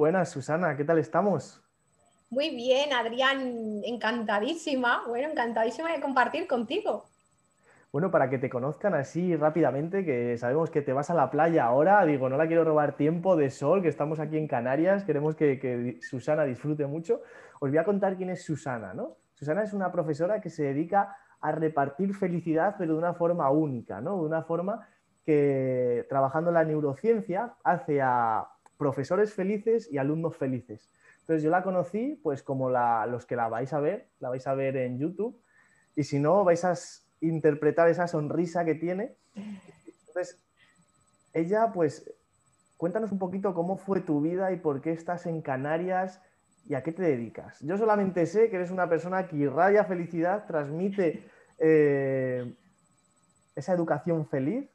Buenas, Susana, ¿qué tal estamos? Muy bien, Adrián, encantadísima, bueno, encantadísima de compartir contigo. Bueno, para que te conozcan así rápidamente, que sabemos que te vas a la playa ahora, digo, no la quiero robar tiempo de sol, que estamos aquí en Canarias, queremos que, que Susana disfrute mucho. Os voy a contar quién es Susana, ¿no? Susana es una profesora que se dedica a repartir felicidad, pero de una forma única, ¿no? De una forma que, trabajando la neurociencia, hace a profesores felices y alumnos felices. Entonces yo la conocí, pues como los que la vais a ver, la vais a ver en YouTube, y si no, vais a interpretar esa sonrisa que tiene. Entonces, ella, pues, cuéntanos un poquito cómo fue tu vida y por qué estás en Canarias y a qué te dedicas. Yo solamente sé que eres una persona que irradia felicidad, transmite eh, esa educación feliz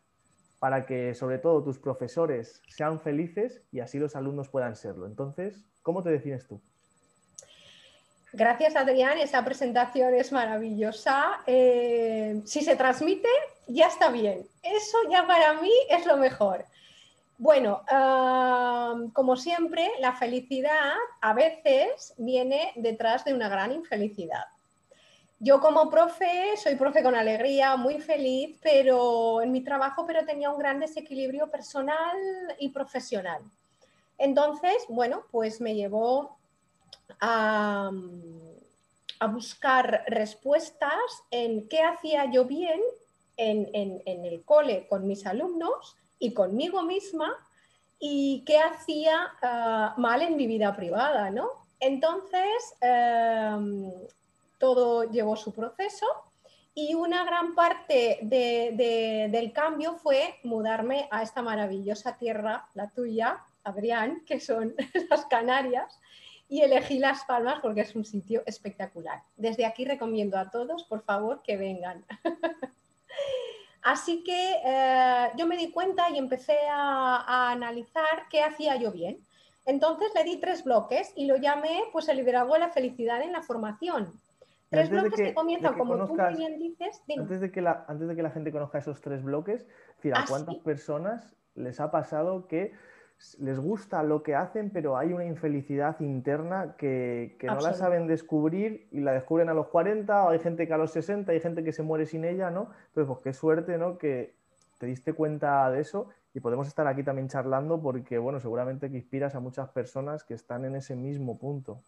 para que sobre todo tus profesores sean felices y así los alumnos puedan serlo. Entonces, ¿cómo te defines tú? Gracias, Adrián. Esa presentación es maravillosa. Eh, si se transmite, ya está bien. Eso ya para mí es lo mejor. Bueno, como siempre, la felicidad a veces viene detrás de una gran infelicidad. Yo como profe, soy profe con alegría, muy feliz, pero en mi trabajo, pero tenía un gran desequilibrio personal y profesional. Entonces, bueno, pues me llevó a, buscar respuestas en qué hacía yo bien en, el cole con mis alumnos y conmigo misma y qué hacía ah, mal en mi vida privada, ¿no? Entonces, em, todo llevó su proceso y una gran parte del cambio fue mudarme a esta maravillosa tierra, la tuya, Adrián, que son las Canarias, y elegí Las Palmas porque es un sitio espectacular. Desde aquí recomiendo a todos, por favor, que vengan. Así que eh, yo me di cuenta y empecé a, analizar qué hacía yo bien. Entonces le di tres bloques y lo llamé pues el liderazgo de la felicidad en la formación. Tres bloques que, comienzan, como tú bien dices. Antes de, que la, antes de que la gente conozca esos tres bloques, ¿a ah, cuántas personas les ha pasado que les gusta lo que hacen, pero hay una infelicidad interna que, no la saben descubrir y la descubren a los 40, o hay gente que a los 60, hay gente que se muere sin ella, ¿no? Entonces, pues qué suerte, ¿no? Que te diste cuenta de eso y podemos estar aquí también charlando porque, bueno, seguramente que inspiras a muchas personas que están en ese mismo punto.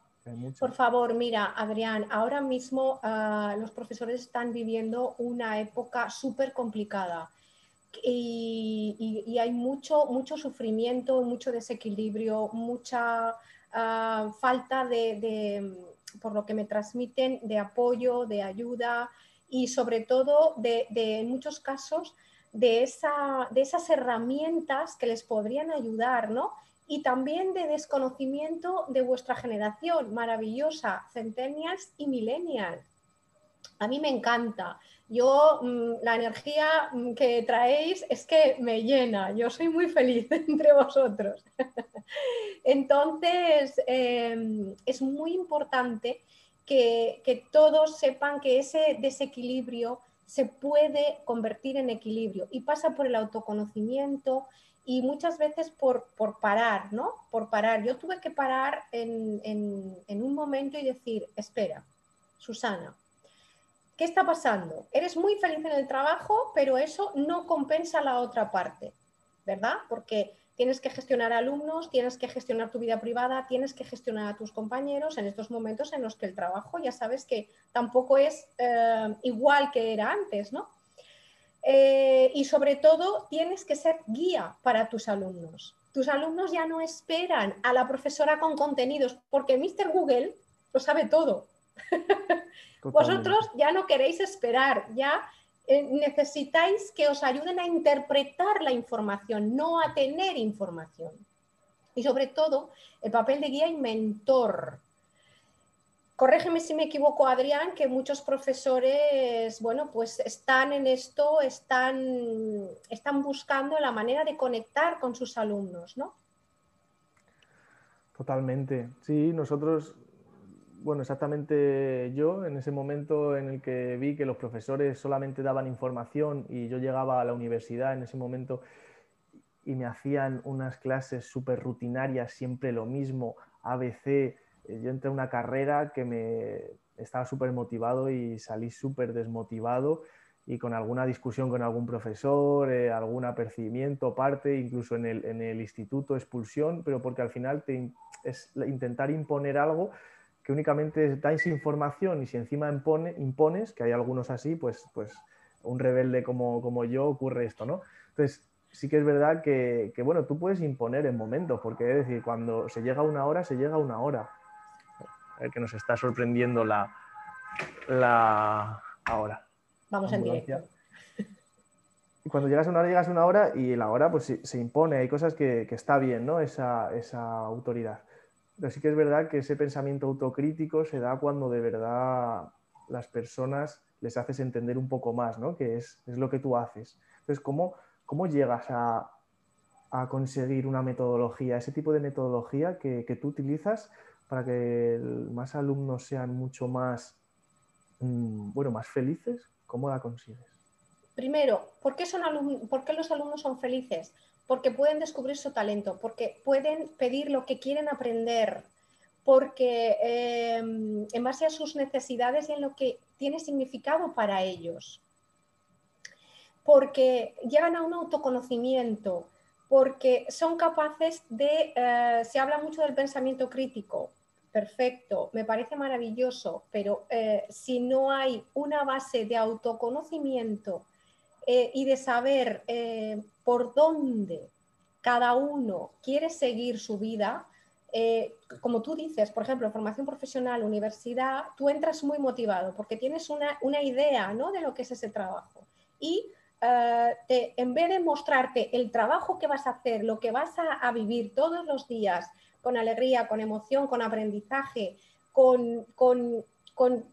Por favor, mira, Adrián, ahora mismo ah, los profesores están viviendo una época súper complicada y, hay mucho, mucho sufrimiento, mucho desequilibrio, mucha ah, falta de, por lo que me transmiten, de apoyo, de ayuda y sobre todo de, en muchos casos de, esa, de esas herramientas que les podrían ayudar, ¿no? Y también de desconocimiento de vuestra generación maravillosa, centennials y millennials. A mí me encanta. Yo, mm, la energía mm, que traéis es que me llena, yo soy muy feliz entre vosotros. Entonces, em, es muy importante que, todos sepan que ese desequilibrio se puede convertir en equilibrio y pasa por el autoconocimiento y muchas veces por, parar, ¿no? Por parar. Yo tuve que parar en, en un momento y decir, espera, Susana, ¿Qué está pasando? Eres muy feliz en el trabajo, pero eso no compensa la otra parte, ¿verdad? Porque tienes que gestionar alumnos, tienes que gestionar tu vida privada, tienes que gestionar a tus compañeros en estos momentos en los que el trabajo ya sabes que tampoco es eh, igual que era antes, ¿no? Eh, y sobre todo tienes que ser guía para tus alumnos. Tus alumnos ya no esperan a la profesora con contenidos porque Mr. Google lo sabe todo. Vosotros ya no queréis esperar, ya necesitáis que os ayuden a interpretar la información, no a tener información. Y sobre todo, el papel de guía y mentor. Corrégeme si me equivoco, Adrián, que muchos profesores, bueno, pues están en esto, están, están buscando la manera de conectar con sus alumnos, ¿no? Totalmente. Sí, nosotros bueno, exactamente yo, en ese momento en el que vi que los profesores solamente daban información y yo llegaba a la universidad en ese momento y me hacían unas clases súper rutinarias, siempre lo mismo, ABC. Eh, yo entré a una carrera que me estaba súper motivado y salí súper desmotivado y con alguna discusión con algún profesor, eh, algún apercibimiento, parte, incluso en el, en el, instituto, expulsión, pero porque al final te, es intentar imponer algo que únicamente dais información y si encima impone, impones, que hay algunos así, pues, pues un rebelde como, como yo ocurre esto, ¿no? Entonces, sí que es verdad que, que, bueno, tú puedes imponer en momentos, porque es decir, cuando se llega a una hora, se llega a una hora. El que nos está sorprendiendo la, la ahora. Vamos en directo. Cuando llegas a una hora, llegas a una hora y la hora pues se impone, hay cosas que, que está bien, ¿no? Esa, esa, autoridad. Pero sí que es verdad que ese pensamiento autocrítico se da cuando de verdad las personas les haces entender un poco más, ¿no? Que es, es lo que tú haces. Entonces, ¿cómo, cómo llegas a, a, conseguir una metodología, ese tipo de metodología que, que tú utilizas para que más alumnos sean mucho más, mm, bueno, más felices? ¿Cómo la consigues? Primero, ¿por qué, son ¿por qué los alumnos son felices? Porque pueden descubrir su talento, porque pueden pedir lo que quieren aprender, porque em, en base a sus necesidades y en lo que tiene significado para ellos, porque llegan a un autoconocimiento, porque son capaces de, eh, se habla mucho del pensamiento crítico, perfecto, me parece maravilloso, pero eh, si no hay una base de autoconocimiento eh, y de saber eh, por dónde cada uno quiere seguir su vida, como tú dices, por ejemplo, formación profesional, universidad, tú entras muy motivado porque tienes una, idea ¿no? de lo que es ese trabajo. Y en vez de mostrarte el trabajo que vas a hacer, lo que vas a vivir todos los días, con alegría, con emoción, con aprendizaje, con,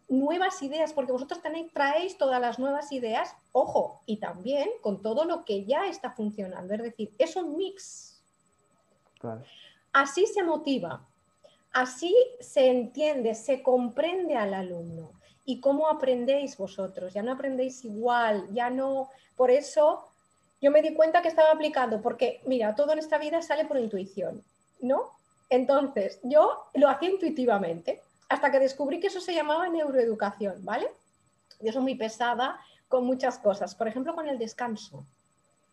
nuevas ideas, porque vosotros tenéis, traéis todas las nuevas ideas, ojo, y también con todo lo que ya está funcionando. Es decir, es un mix. Así se motiva, así se entiende, se comprende al alumno. ¿Y cómo aprendéis vosotros? Ya no aprendéis igual, ya no... Por eso yo me di cuenta que estaba aplicando, porque mira, todo en esta vida sale por intuición, ¿no? Entonces, yo lo hacía intuitivamente hasta que descubrí que eso se llamaba neuroeducación, ¿vale? Yo soy muy pesada con muchas cosas, por ejemplo, con el descanso.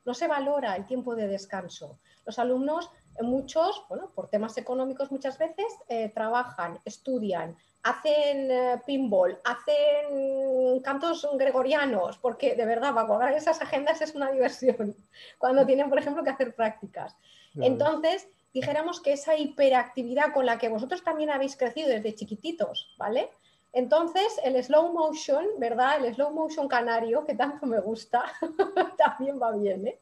No se valora el tiempo de descanso. Los alumnos, eh, muchos, bueno, por temas económicos muchas veces, eh, trabajan, estudian, hacen eh, pinball, hacen cantos gregorianos, porque de verdad, para cuadrar esas agendas es una diversión, cuando tienen, por ejemplo, que hacer prácticas. Entonces, dijéramos que esa hiperactividad con la que vosotros también habéis crecido desde chiquititos, ¿vale? Entonces, el slow motion, ¿verdad? El slow motion canario, que tanto me gusta, también va bien, ¿eh?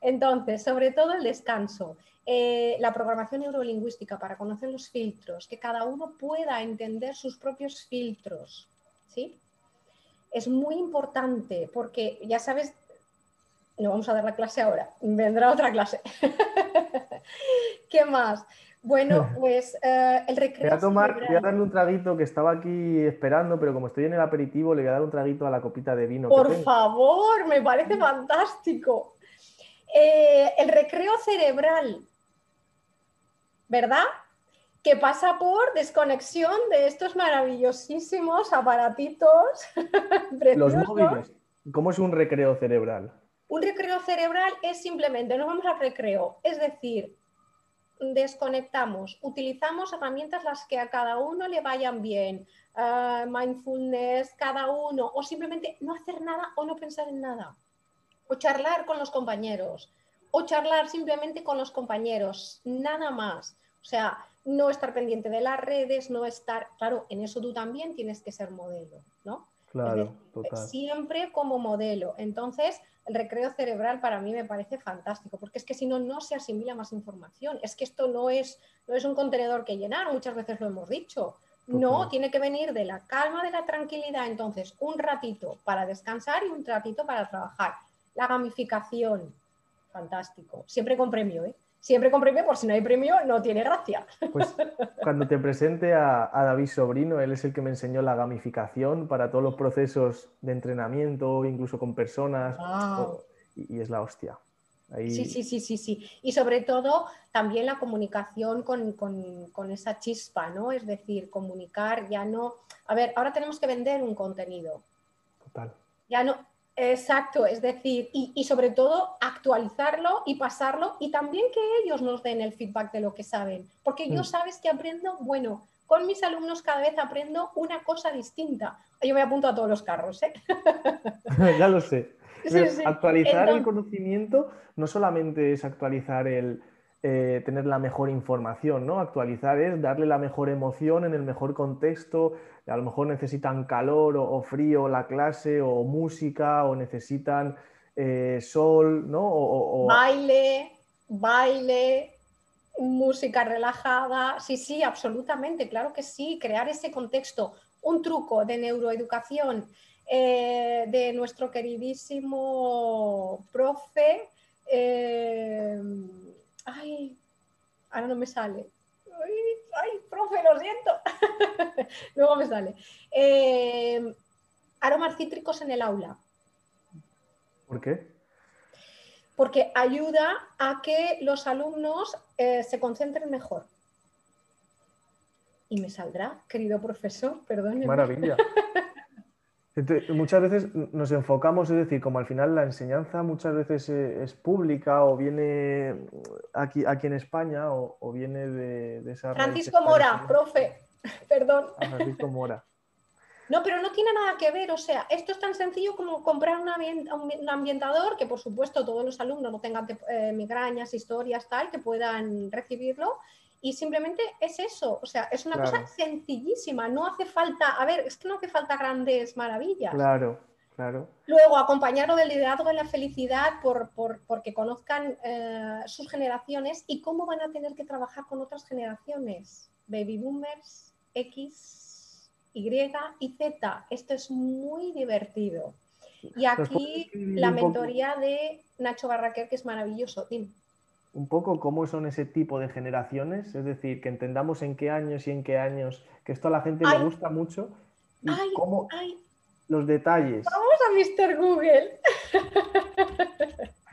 Entonces, sobre todo el descanso, eh, la programación neurolingüística para conocer los filtros, que cada uno pueda entender sus propios filtros, ¿sí? Es muy importante porque, ya sabes, no vamos a dar la clase ahora, vendrá otra clase. ¿Qué más? Bueno, pues eh, el recreo. Voy a, tomar, voy a darle un traguito que estaba aquí esperando, pero como estoy en el aperitivo, le voy a dar un traguito a la copita de vino. Por favor, me parece fantástico. Eh, el recreo cerebral, ¿verdad? Que pasa por desconexión de estos maravillosísimos aparatitos. Los móviles. ¿Cómo es un recreo cerebral? Un recreo cerebral es simplemente, nos vamos al recreo, es decir, desconectamos, utilizamos herramientas las que a cada uno le vayan bien, ah, mindfulness, cada uno, o simplemente no hacer nada o no pensar en nada, o charlar con los compañeros, o charlar simplemente con los compañeros, nada más. O sea, no estar pendiente de las redes, no estar, claro, en eso tú también tienes que ser modelo, ¿no? Claro, Siempre como modelo. Entonces, el recreo cerebral para mí me parece fantástico, porque es que si no, no se asimila más información. Es que esto no es, no es un contenedor que llenar, muchas veces lo hemos dicho. No, tiene que venir de la calma, de la tranquilidad. Entonces, un ratito para descansar y un ratito para trabajar. La gamificación, fantástico. Siempre con premio, ¿eh? Siempre con premio, por si no hay premio, no tiene gracia. Pues cuando te presente a, David Sobrino, él es el que me enseñó la gamificación para todos los procesos de entrenamiento, incluso con personas, y, es la hostia. Sí, sí, sí, sí, sí. Y sobre todo también la comunicación con, con, esa chispa, ¿no? Es decir, comunicar ya no. A ver, ahora tenemos que vender un contenido. Total. Ya no, Exacto, es decir, y, sobre todo actualizarlo y pasarlo y también que ellos nos den el feedback de lo que saben, porque yo mm. sabes que aprendo, bueno, con mis alumnos cada vez aprendo una cosa distinta. Yo me apunto a todos los carros, ¿eh? ya lo sé. Actualizar el conocimiento no solamente es actualizar el, eh, tener la mejor información, ¿no? Actualizar es darle la mejor emoción en el mejor contexto. A lo mejor necesitan calor o, frío la clase o música o necesitan eh, sol, ¿no? Baile, baile, música relajada. Sí, sí, absolutamente, claro que sí. Crear ese contexto. Un truco de neuroeducación eh, de nuestro queridísimo profe ay, ahora no me sale. Ay, profe, lo siento. Luego me sale. Eh, aromas cítricos en el aula. ¿Por qué? Porque ayuda a que los alumnos eh, se concentren mejor. Y me saldrá, querido profesor, perdón. Maravilla. muchas veces nos enfocamos, es decir, como al final la enseñanza muchas veces eh, es pública o viene aquí, aquí en España o, viene de, esa... Francisco Mora, profe, perdón. Francisco Mora. No, pero no tiene nada que ver, o sea, esto es tan sencillo como comprar un, ambientador, que por supuesto todos los alumnos no tengan eh, migrañas, historias, tal, que puedan recibirlo, y simplemente es eso, o sea, es una cosa sencillísima, no hace falta, a ver, es que no hace falta grandes maravillas. Claro, claro. Luego, acompañarlo del liderazgo en la felicidad por, por porque conozcan eh, sus generaciones y cómo van a tener que trabajar con otras generaciones, baby boomers, X, Y y Z. Esto es muy divertido. Y aquí la mentoría de Nacho Barraquer, que es maravilloso. Dime un poco cómo son ese tipo de generaciones, es decir, que entendamos en qué años y en qué años, que esto a la gente le gusta mucho y cómo los detalles. Vamos a Mr. Google.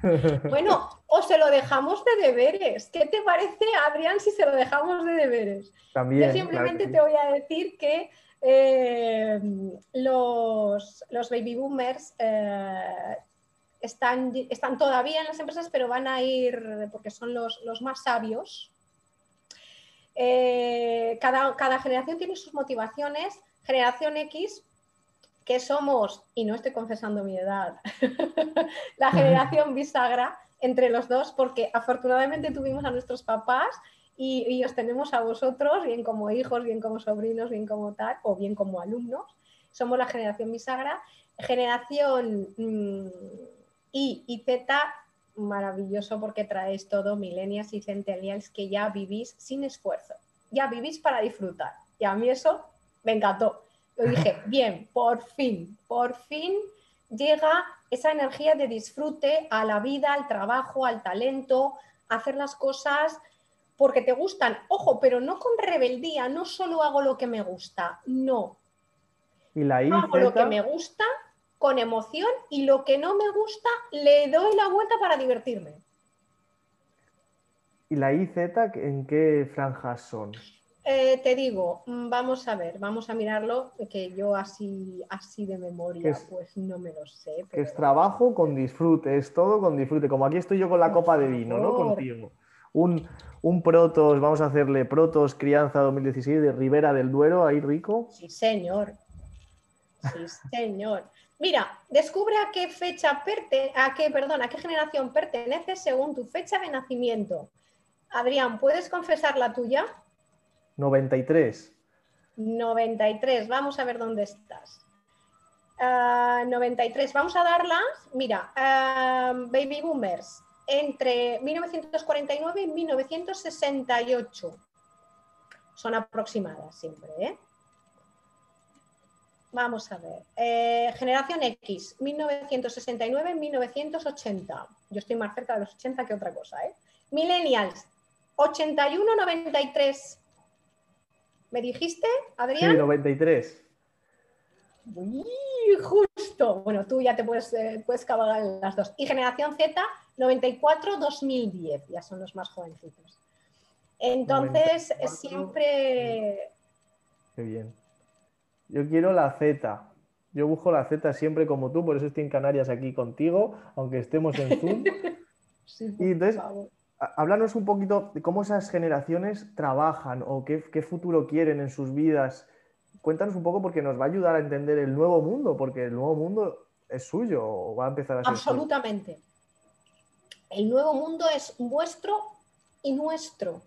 bueno, o se lo dejamos de deberes. ¿Qué te parece, Adrián, si se lo dejamos de deberes? También. Yo simplemente te voy a decir que eh, los, los, baby boomers eh, están, están todavía en las empresas, pero van a ir, porque son los, más sabios. Eh, cada, cada generación tiene sus motivaciones. Generación X, que somos, y no estoy confesando mi edad, la generación bisagra entre los dos, porque afortunadamente tuvimos a nuestros papás y, y, os tenemos a vosotros, bien como hijos, bien como sobrinos, bien como tal, o bien como alumnos. Somos la generación bisagra. Generación mm, y, y Z, maravilloso porque traes todo, millennials y centennials, que ya vivís sin esfuerzo, ya vivís para disfrutar. Y a mí eso me encantó. Yo dije, bien, por fin, por fin llega esa energía de disfrute a la vida, al trabajo, al talento, hacer las cosas porque te gustan. Ojo, pero no con rebeldía, no solo hago lo que me gusta, no. Y la hago lo que me gusta con emoción y lo que no me gusta le doy la vuelta para divertirme. ¿Y la IZ en qué franjas son? Eh, te digo, mm, vamos a ver, vamos a mirarlo, que yo así, así de memoria, pues no me lo sé. es trabajo con disfrute, es todo con disfrute. Como aquí estoy yo con la copa de vino, ¿no? Contigo. Un, un Protos, vamos a hacerle Protos Crianza 2016 de Ribera del Duero, ahí rico. Sí, señor. Sí, señor. Mira, descubre a qué fecha a qué, perdón, a qué generación pertenece según tu fecha de nacimiento. Adrián, ¿puedes confesar la tuya? 93. 93, vamos a ver dónde estás. 93, ah, vamos a darlas, mira, ah, baby boomers, entre 1949 y 1968. Son aproximadas siempre, ¿eh? Vamos a ver. Eh, generación X, 1969-1980. Yo estoy más cerca de los 80 que otra cosa. ¿eh? Millennials, 81-93. ¿Me dijiste, Adrián? Sí, 93. Uy, justo. Bueno, tú ya te puedes, eh, puedes cabalgar las dos. Y generación Z, 94-2010, ya son los más jovencitos. Entonces, siempre... Qué bien. Yo quiero la Z. Yo busco la Z siempre como tú, por eso estoy en Canarias aquí contigo, aunque estemos en Zoom. y entonces, háblanos un poquito de cómo esas generaciones trabajan o qué, futuro quieren en sus vidas. Cuéntanos un poco porque nos va a ayudar a entender el nuevo mundo, porque el nuevo mundo es suyo o va a empezar a ser. Absolutamente. El nuevo mundo es vuestro y nuestro.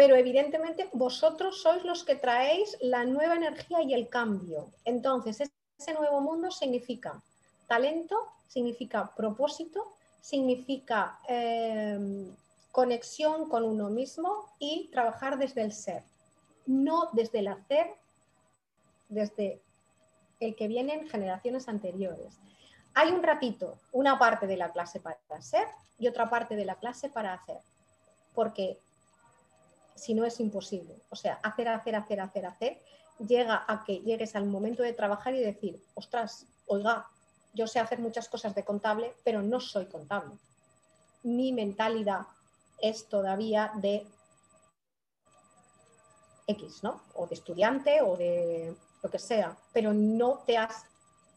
Pero evidentemente vosotros sois los que traéis la nueva energía y el cambio. Entonces, ese nuevo mundo significa talento, significa propósito, significa em, conexión con uno mismo y trabajar desde el ser, no desde el hacer, desde el que vienen generaciones anteriores. Hay un ratito, una parte de la clase para ser y otra parte de la clase para hacer, porque si no es imposible. O sea, hacer, hacer, hacer, hacer, hacer, llega a que llegues al momento de trabajar y decir, ostras, oiga, yo sé hacer muchas cosas de contable, pero no soy contable. Mi mentalidad es todavía de X, ¿no? O de estudiante o de lo que sea, pero no te has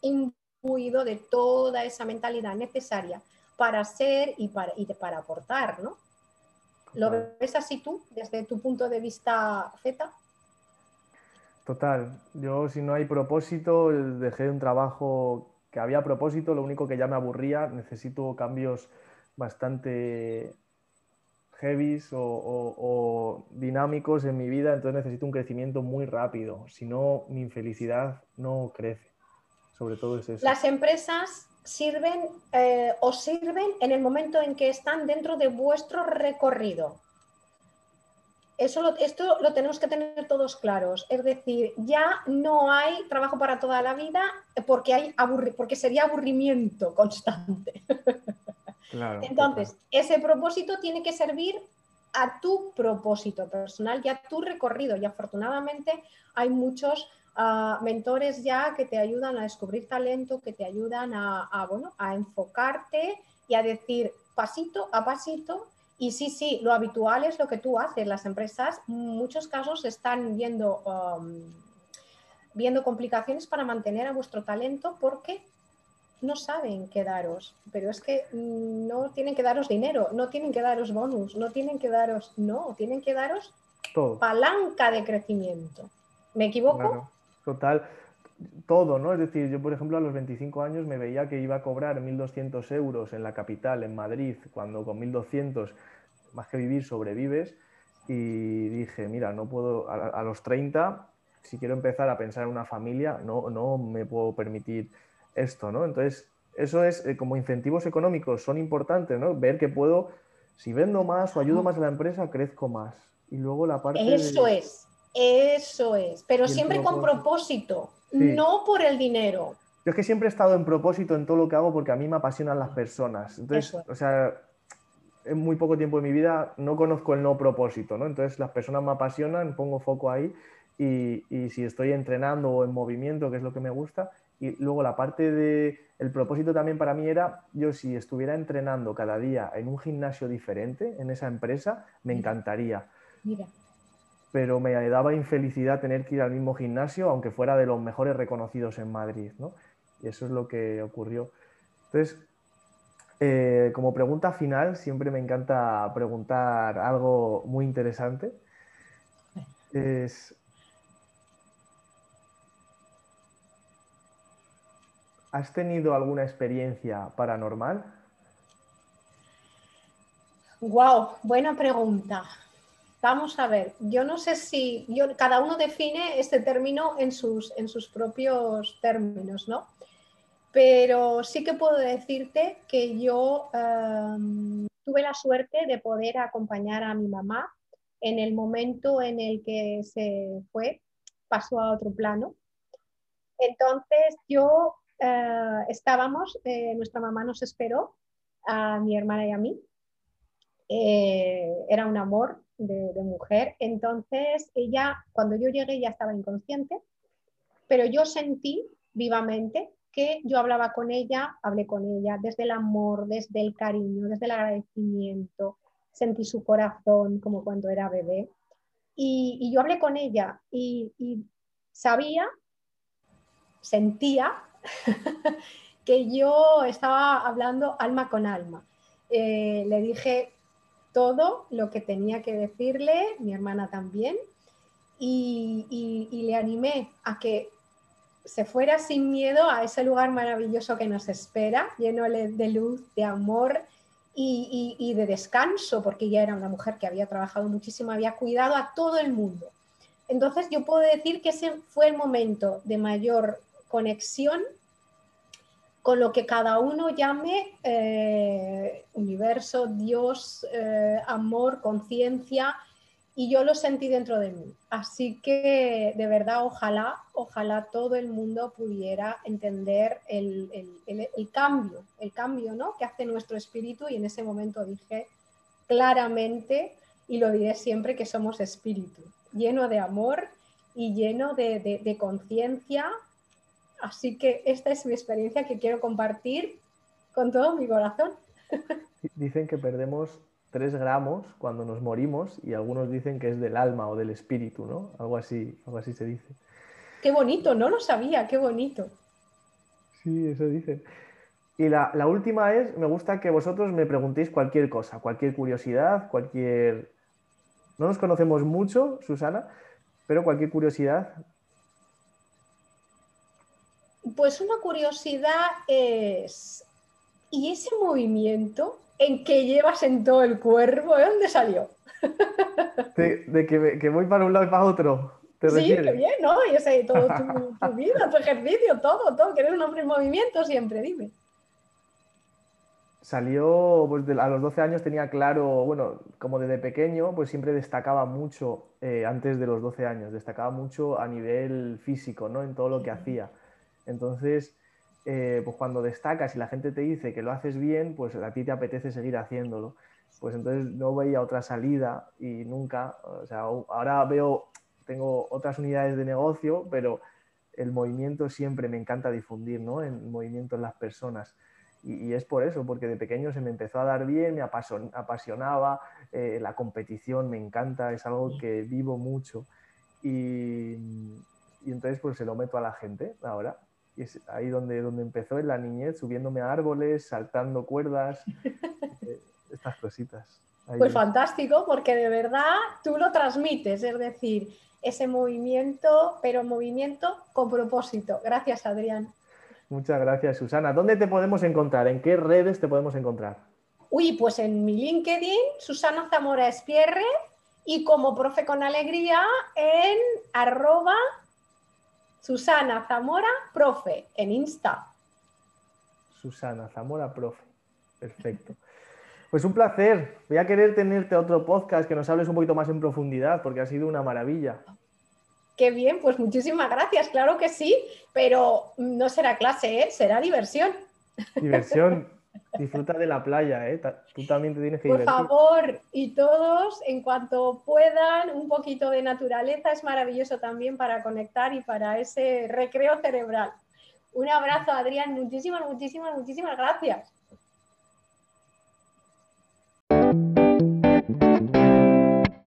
imbuido de toda esa mentalidad necesaria para ser y para, y para aportar, ¿no? ¿Lo ves así tú, desde tu punto de vista Z? Total, yo si no hay propósito, dejé un trabajo que había propósito, lo único que ya me aburría, necesito cambios bastante heavies o, dinámicos en mi vida, entonces necesito un crecimiento muy rápido, si no mi infelicidad no crece, sobre todo es eso. Las empresas sirven eh, o sirven en el momento en que están dentro de vuestro recorrido. Eso esto lo tenemos que tener todos claros. Es decir, ya no hay trabajo para toda la vida porque, hay porque sería aburrimiento constante. Entonces, ese propósito tiene que servir a tu propósito personal y a tu recorrido. Y afortunadamente hay muchos mentores ya que te ayudan a descubrir talento, que te ayudan a, bueno, a enfocarte y a decir pasito a pasito y sí, sí, lo habitual es lo que tú haces. Las empresas, en muchos casos, están viendo, um, viendo complicaciones para mantener a vuestro talento porque no saben qué daros. Pero es que no tienen que daros dinero, no tienen que daros bonus, no tienen que daros, no, tienen que daros palanca de crecimiento. ¿Me equivoco? Total todo, ¿no? Es decir, yo, por ejemplo, a los 25 años me veía que iba a cobrar 1.200 euros en la capital, en Madrid, cuando con 1.200 más que vivir, sobrevives. Y dije, mira, no puedo, a, los 30, si quiero empezar a pensar en una familia, no, no me puedo permitir esto, ¿no? Entonces, eso es eh, como incentivos económicos, son importantes, ¿no? Ver que puedo, si vendo más o ayudo más a la empresa, crezco más. Y luego la parte... Eso es, eso es, pero siempre con propósito, no por el dinero. Yo es que siempre he estado en propósito en todo lo que hago porque a mí me apasionan las personas. Entonces, o sea, en muy poco tiempo de mi vida no conozco el no propósito, ¿no? Entonces las personas me apasionan, pongo foco ahí y, si estoy entrenando o en movimiento, que es lo que me gusta, y luego la parte de el propósito también para mí era yo si estuviera entrenando cada día en un gimnasio diferente en esa empresa me encantaría Mira. Pero me daba infelicidad tener que ir al mismo gimnasio aunque fuera de los mejores reconocidos en Madrid ¿no? y eso es lo que ocurrió entonces eh, como pregunta final, siempre me encanta preguntar algo muy interesante. ¿Has tenido alguna experiencia paranormal? Wow, buena pregunta. Vamos a ver, yo no sé si yo, cada uno define este término en sus, en sus propios términos, ¿no? Pero sí que puedo decirte que yo em, tuve la suerte de poder acompañar a mi mamá en el momento en el que se fue, pasó a otro plano. Entonces yo eh, estábamos, eh, nuestra mamá nos esperó, a mi hermana y a mí. Eh, era un amor de, mujer. Entonces ella, cuando yo llegué, ya estaba inconsciente pero yo sentí vivamente que yo hablaba con ella, hablé con ella desde el amor, desde el cariño, desde el agradecimiento, sentí su corazón como cuando era bebé. Y, yo hablé con ella y, sabía, sentía que yo estaba hablando alma con alma. Eh, le dije todo lo que tenía que decirle, mi hermana también, y, le animé a que se fuera sin miedo a ese lugar maravilloso que nos espera, lleno de luz, de amor y, de descanso, porque ella era una mujer que había trabajado muchísimo, había cuidado a todo el mundo. Entonces yo puedo decir que ese fue el momento de mayor conexión con lo que cada uno llame eh, universo, Dios, eh, amor, conciencia, y yo lo sentí dentro de mí. Así que de verdad, ojalá, ojalá todo el mundo pudiera entender el, cambio, el cambio ¿no? que hace nuestro espíritu y en ese momento dije claramente, y lo diré siempre, que somos espíritu, lleno de amor y lleno de conciencia. Así que esta es mi experiencia que quiero compartir con todo mi corazón. Dicen que perdemos 3 gramos cuando nos morimos y algunos dicen que es del alma o del espíritu, ¿no? Algo así, algo así se dice. Qué bonito, no lo sabía, qué bonito. Sí, eso dicen. Y la, última es, me gusta que vosotros me preguntéis cualquier cosa, cualquier curiosidad, cualquier... No nos conocemos mucho, Susana, pero cualquier curiosidad. Pues una curiosidad es, ¿y ese movimiento en que llevas en todo el cuerpo. ¿De dónde salió? De, que, voy para un lado y para otro. sí, qué bien, ¿no? Yo sé, todo tu, vida, tu ejercicio, todo, todo, que eres un hombre en movimiento siempre, dime. Salió, pues a los 12 años tenía claro, bueno, como desde pequeño, pues siempre destacaba mucho, eh, antes de los 12 años, destacaba mucho a nivel físico, ¿no? En todo lo que hacía. Entonces, eh, pues cuando destacas y la gente te dice que lo haces bien, pues a ti te apetece seguir haciéndolo. Pues entonces no veía otra salida y nunca, o sea, ahora veo, tengo otras unidades de negocio, pero el movimiento siempre me encanta difundir, ¿no? El movimiento en las personas. Y, es por eso, porque de pequeño se me empezó a dar bien, me apasionaba, eh, la competición me encanta, es algo que vivo mucho. Y, y entonces pues se lo meto a la gente ahora y es ahí donde, donde empezó en la niñez, subiéndome a árboles, saltando cuerdas, eh, estas cositas. pues fantástico, porque de verdad tú lo transmites, es decir, ese movimiento, pero movimiento con propósito. Gracias, Adrián. Muchas gracias, Susana. ¿Dónde te podemos encontrar? ¿En qué redes te podemos encontrar? Uy, pues en mi LinkedIn, Susana Zamora Espierre, y como profe con alegría en arroba Susana Zamora, profe, en Insta. Susana Zamora, profe. Perfecto. Pues un placer. Voy a querer tenerte otro podcast que nos hables un poquito más en profundidad, porque ha sido una maravilla. Qué bien, pues muchísimas gracias, claro que sí, pero no será clase, ¿eh? será diversión. Diversión. Disfruta de la playa, ¿eh? Tú también te tienes que Por favor, y todos, en cuanto puedan, un poquito de naturaleza es maravilloso también para conectar y para ese recreo cerebral. Un abrazo, Adrián. Muchísimas, muchísimas, muchísimas gracias.